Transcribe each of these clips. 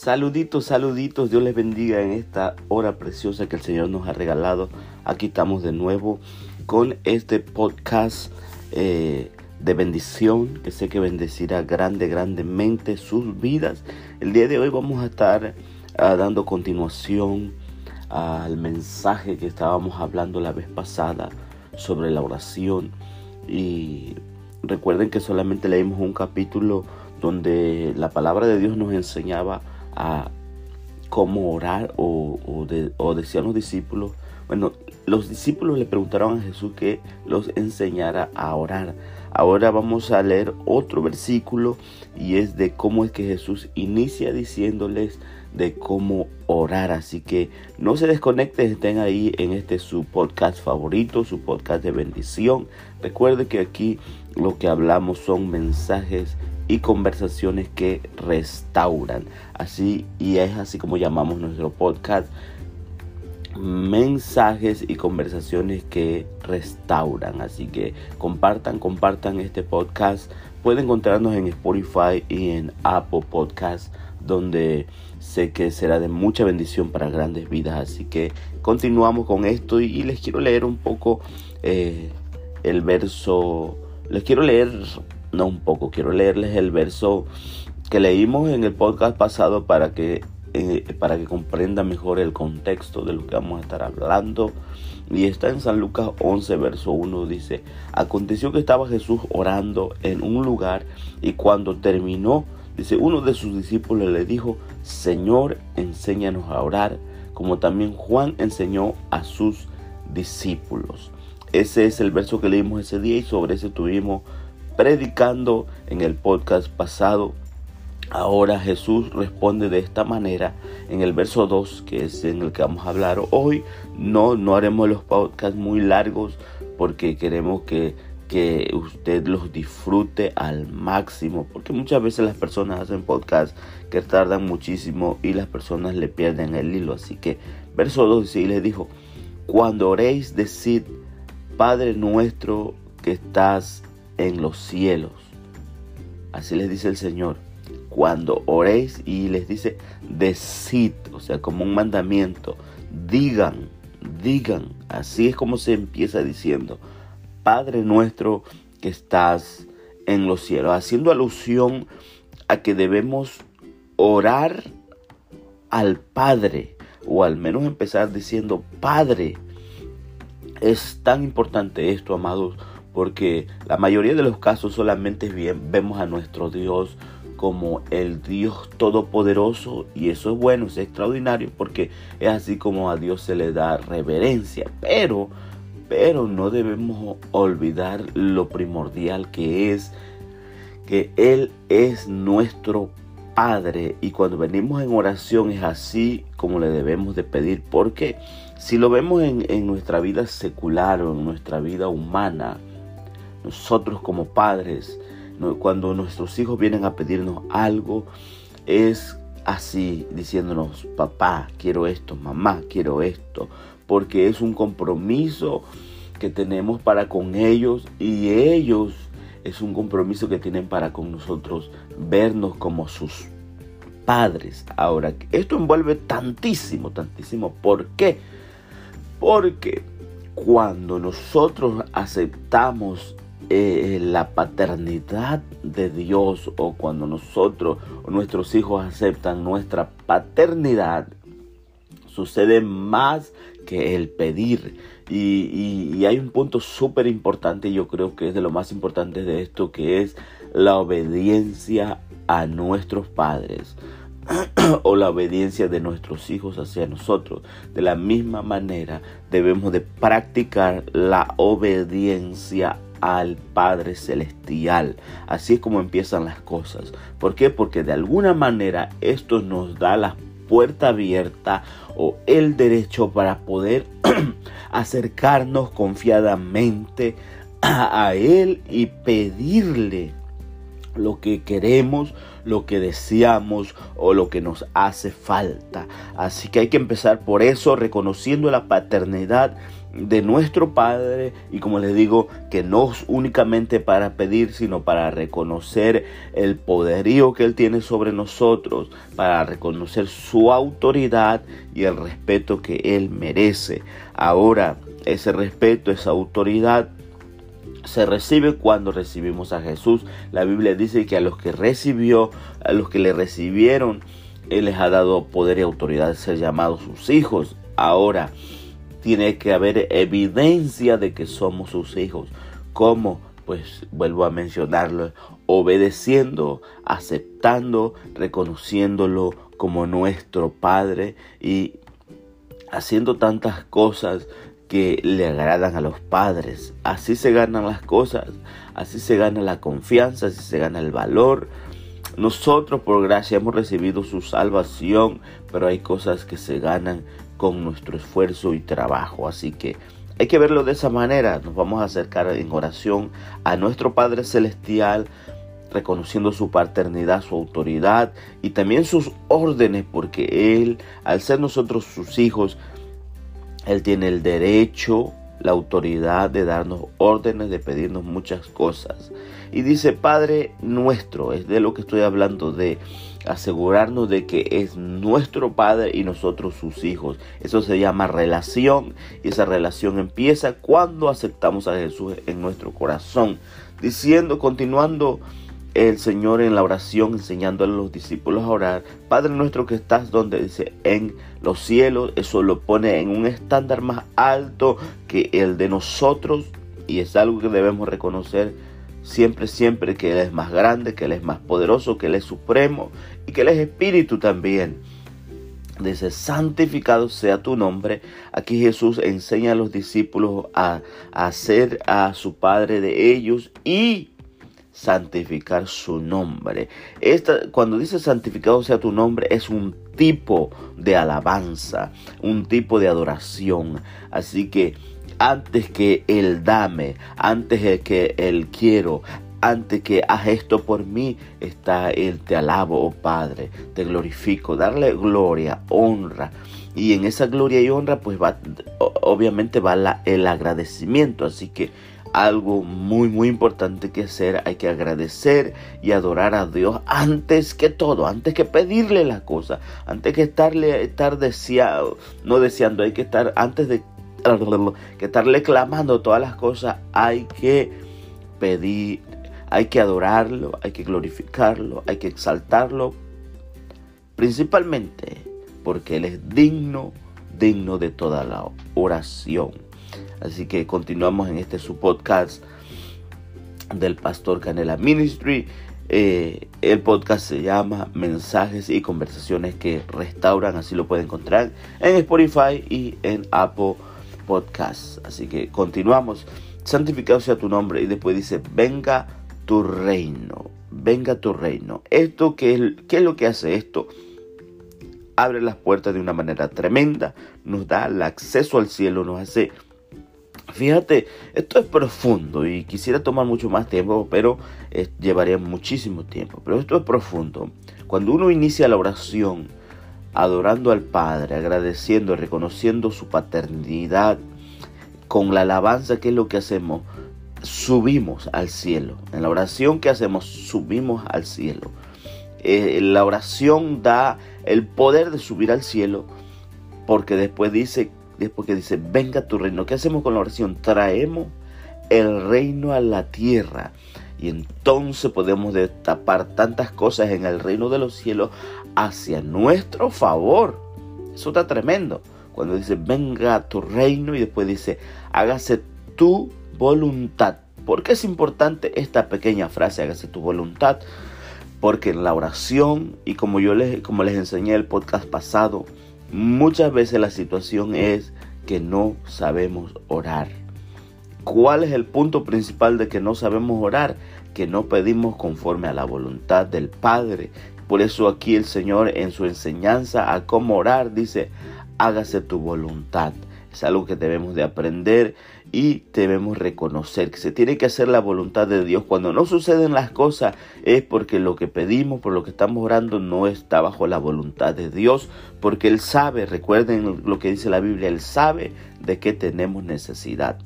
Saluditos, saluditos, Dios les bendiga en esta hora preciosa que el Señor nos ha regalado. Aquí estamos de nuevo con este podcast eh, de bendición que sé que bendecirá grande, grandemente sus vidas. El día de hoy vamos a estar ah, dando continuación al mensaje que estábamos hablando la vez pasada sobre la oración. Y recuerden que solamente leímos un capítulo donde la palabra de Dios nos enseñaba a cómo orar o, o, decían los discípulos, bueno, los discípulos le preguntaron a Jesús que los enseñara a orar. Ahora vamos a leer otro versículo y es de cómo es que Jesús inicia diciéndoles de cómo orar. Así que no se desconecten, estén ahí en este su podcast favorito, su podcast de bendición. Recuerde que aquí lo que hablamos son mensajes y conversaciones que restauran. Así y es así como llamamos nuestro podcast. Mensajes y conversaciones que restauran. Así que compartan, compartan este podcast. Pueden encontrarnos en Spotify y en Apple Podcast, donde sé que será de mucha bendición para grandes vidas. Así que continuamos con esto y, les quiero leer un poco eh, el verso. Les quiero leer no un poco, quiero leerles el verso que leímos en el podcast pasado para que, eh, para que comprendan mejor el contexto de lo que vamos a estar hablando. Y está en San Lucas 11, verso 1, dice, aconteció que estaba Jesús orando en un lugar y cuando terminó, dice, uno de sus discípulos le dijo, Señor, enséñanos a orar, como también Juan enseñó a sus discípulos. Ese es el verso que leímos ese día y sobre ese tuvimos predicando en el podcast pasado. Ahora Jesús responde de esta manera en el verso 2, que es en el que vamos a hablar hoy. No, no haremos los podcasts muy largos porque queremos que, que usted los disfrute al máximo. Porque muchas veces las personas hacen podcasts que tardan muchísimo y las personas le pierden el hilo. Así que verso 2 y les dijo, cuando oréis, decid, Padre nuestro que estás en los cielos. Así les dice el Señor. Cuando oréis y les dice, decid, o sea, como un mandamiento, digan, digan. Así es como se empieza diciendo, Padre nuestro que estás en los cielos, haciendo alusión a que debemos orar al Padre, o al menos empezar diciendo, Padre, es tan importante esto, amados, porque la mayoría de los casos solamente vemos a nuestro Dios como el Dios todopoderoso y eso es bueno, es extraordinario porque es así como a Dios se le da reverencia, pero pero no debemos olvidar lo primordial que es que Él es nuestro Padre y cuando venimos en oración es así como le debemos de pedir porque si lo vemos en nuestra vida secular o en nuestra vida humana, nosotros como padres, cuando nuestros hijos vienen a pedirnos algo, es así, diciéndonos, papá, quiero esto, mamá, quiero esto, porque es un compromiso que tenemos para con ellos y ellos es un compromiso que tienen para con nosotros vernos como sus padres. Ahora, esto envuelve tantísimo, tantísimo. ¿Por qué? Porque cuando nosotros aceptamos eh, la paternidad de Dios o cuando nosotros o nuestros hijos aceptan nuestra paternidad, sucede más que el pedir. Y, hay un punto súper importante, yo creo que es de lo más importante de esto, que es la obediencia a nuestros padres o la obediencia de nuestros hijos hacia nosotros. De la misma manera debemos de practicar la obediencia al Padre Celestial. Así es como empiezan las cosas. ¿Por qué? Porque de alguna manera esto nos da la puerta abierta o el derecho para poder acercarnos confiadamente a, Él y pedirle lo que queremos, lo que deseamos o lo que nos hace falta. Así que hay que empezar por eso, reconociendo la paternidad de nuestro Padre y como les digo, que no es únicamente para pedir, sino para reconocer el poderío que Él tiene sobre nosotros, para reconocer su autoridad y el respeto que Él merece. Ahora, ese respeto, esa autoridad se recibe cuando recibimos a Jesús. La Biblia dice que a los que recibió, a los que le recibieron, Él les ha dado poder y autoridad de ser llamados sus hijos. Ahora, tiene que haber evidencia de que somos sus hijos. ¿Cómo? Pues vuelvo a mencionarlo, obedeciendo, aceptando, reconociéndolo como nuestro Padre y haciendo tantas cosas que le agradan a los padres. Así se ganan las cosas, así se gana la confianza, así se gana el valor. Nosotros por gracia hemos recibido su salvación, pero hay cosas que se ganan con nuestro esfuerzo y trabajo. Así que hay que verlo de esa manera. Nos vamos a acercar en oración a nuestro Padre Celestial, reconociendo su paternidad, su autoridad y también sus órdenes, porque Él, al ser nosotros sus hijos, él tiene el derecho, la autoridad de darnos órdenes, de pedirnos muchas cosas. Y dice, Padre nuestro, es de lo que estoy hablando, de asegurarnos de que es nuestro Padre y nosotros sus hijos. Eso se llama relación y esa relación empieza cuando aceptamos a Jesús en nuestro corazón. Diciendo, continuando el Señor en la oración enseñando a los discípulos a orar. Padre nuestro que estás donde dice en los cielos, eso lo pone en un estándar más alto que el de nosotros y es algo que debemos reconocer siempre, siempre que Él es más grande, que Él es más poderoso, que Él es supremo y que Él es espíritu también. Dice, santificado sea tu nombre. Aquí Jesús enseña a los discípulos a, hacer a su Padre de ellos y santificar su nombre. Esta, cuando dice santificado sea tu nombre, es un tipo de alabanza, un tipo de adoración. Así que antes que el dame, antes que el quiero, antes que haz esto por mí, está el te alabo, oh Padre, te glorifico, darle gloria, honra. Y en esa gloria y honra, pues va, obviamente va el agradecimiento. Así que algo muy muy importante que hacer. Hay que agradecer y adorar a Dios antes que todo, antes que pedirle la cosa, antes que estarle estar deseado, no deseando, hay que estar antes de que estarle clamando todas las cosas, hay que pedir, hay que adorarlo, hay que glorificarlo, hay que exaltarlo, principalmente porque él es digno, digno de toda la oración. Así que continuamos en este su podcast del Pastor Canela Ministry. Eh, el podcast se llama Mensajes y Conversaciones que Restauran. Así lo pueden encontrar en Spotify y en Apple Podcasts. Así que continuamos. Santificado sea tu nombre. Y después dice, venga tu reino. Venga tu reino. Esto, ¿qué es, qué es lo que hace esto? Abre las puertas de una manera tremenda. Nos da el acceso al cielo. Nos hace Fíjate, esto es profundo y quisiera tomar mucho más tiempo, pero eh, llevaría muchísimo tiempo. Pero esto es profundo. Cuando uno inicia la oración adorando al Padre, agradeciendo, reconociendo su paternidad, con la alabanza, ¿qué es lo que hacemos? Subimos al cielo. En la oración que hacemos, subimos al cielo. Eh, la oración da el poder de subir al cielo, porque después dice después que dice, venga tu reino. ¿Qué hacemos con la oración? Traemos el reino a la tierra. Y entonces podemos destapar tantas cosas en el reino de los cielos hacia nuestro favor. Eso está tremendo. Cuando dice, venga tu reino y después dice, hágase tu voluntad. ¿Por qué es importante esta pequeña frase, hágase tu voluntad? Porque en la oración, y como yo les, como les enseñé el podcast pasado, Muchas veces la situación es que no sabemos orar. ¿Cuál es el punto principal de que no sabemos orar? Que no pedimos conforme a la voluntad del Padre. Por eso aquí el Señor en su enseñanza a cómo orar dice, hágase tu voluntad. Es algo que debemos de aprender y debemos reconocer que se tiene que hacer la voluntad de Dios. Cuando no suceden las cosas es porque lo que pedimos, por lo que estamos orando, no está bajo la voluntad de Dios, porque Él sabe, recuerden lo que dice la Biblia, Él sabe de qué tenemos necesidad.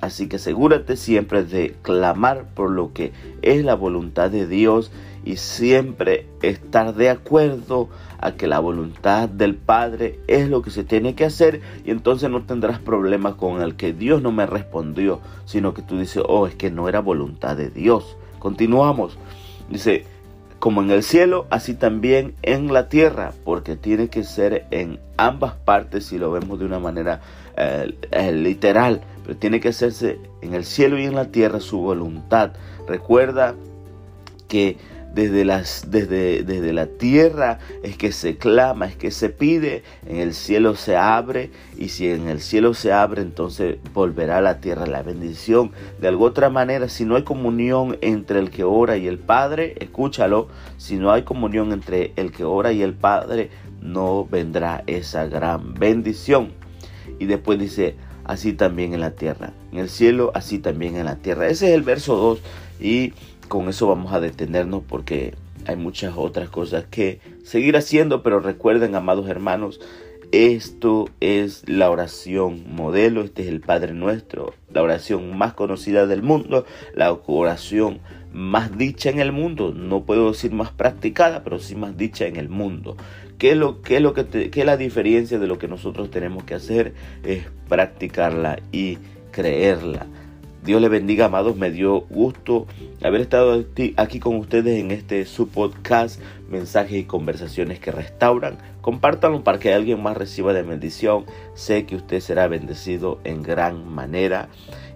Así que asegúrate siempre de clamar por lo que es la voluntad de Dios y siempre estar de acuerdo a que la voluntad del Padre es lo que se tiene que hacer y entonces no tendrás problemas con el que Dios no me respondió, sino que tú dices, oh, es que no era voluntad de Dios. Continuamos. Dice, como en el cielo, así también en la tierra, porque tiene que ser en ambas partes si lo vemos de una manera eh, eh, literal pero tiene que hacerse en el cielo y en la tierra su voluntad. Recuerda que desde, desde, desde la tierra es que se clama, es que se pide, en el cielo se abre y si en el cielo se abre entonces volverá a la tierra la bendición. De alguna otra manera, si no hay comunión entre el que ora y el Padre, escúchalo, si no hay comunión entre el que ora y el Padre, no vendrá esa gran bendición. Y después dice, así también en la tierra. En el cielo, así también en la tierra. Ese es el verso 2 y con eso vamos a detenernos porque hay muchas otras cosas que seguir haciendo, pero recuerden, amados hermanos, esto es la oración modelo, este es el Padre Nuestro, la oración más conocida del mundo, la oración más dicha en el mundo, no puedo decir más practicada, pero sí más dicha en el mundo. ¿Qué es lo, que, es la diferencia de lo que nosotros tenemos que hacer? Es practicarla y creerla. Dios le bendiga, amados. Me dio gusto haber estado aquí con ustedes en este su podcast, mensajes y conversaciones que restauran. Compártanlo para que alguien más reciba de bendición. Sé que usted será bendecido en gran manera.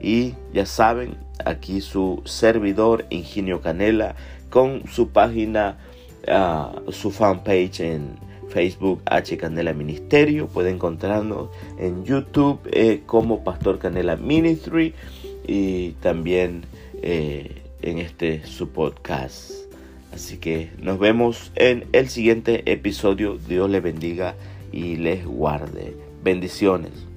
Y ya saben, aquí su servidor, Ingenio Canela, con su página, uh, su fanpage en Facebook H Canela Ministerio. Puede encontrarnos en YouTube eh, como Pastor Canela Ministry y también eh, en este su podcast. Así que nos vemos en el siguiente episodio. Dios les bendiga y les guarde. Bendiciones.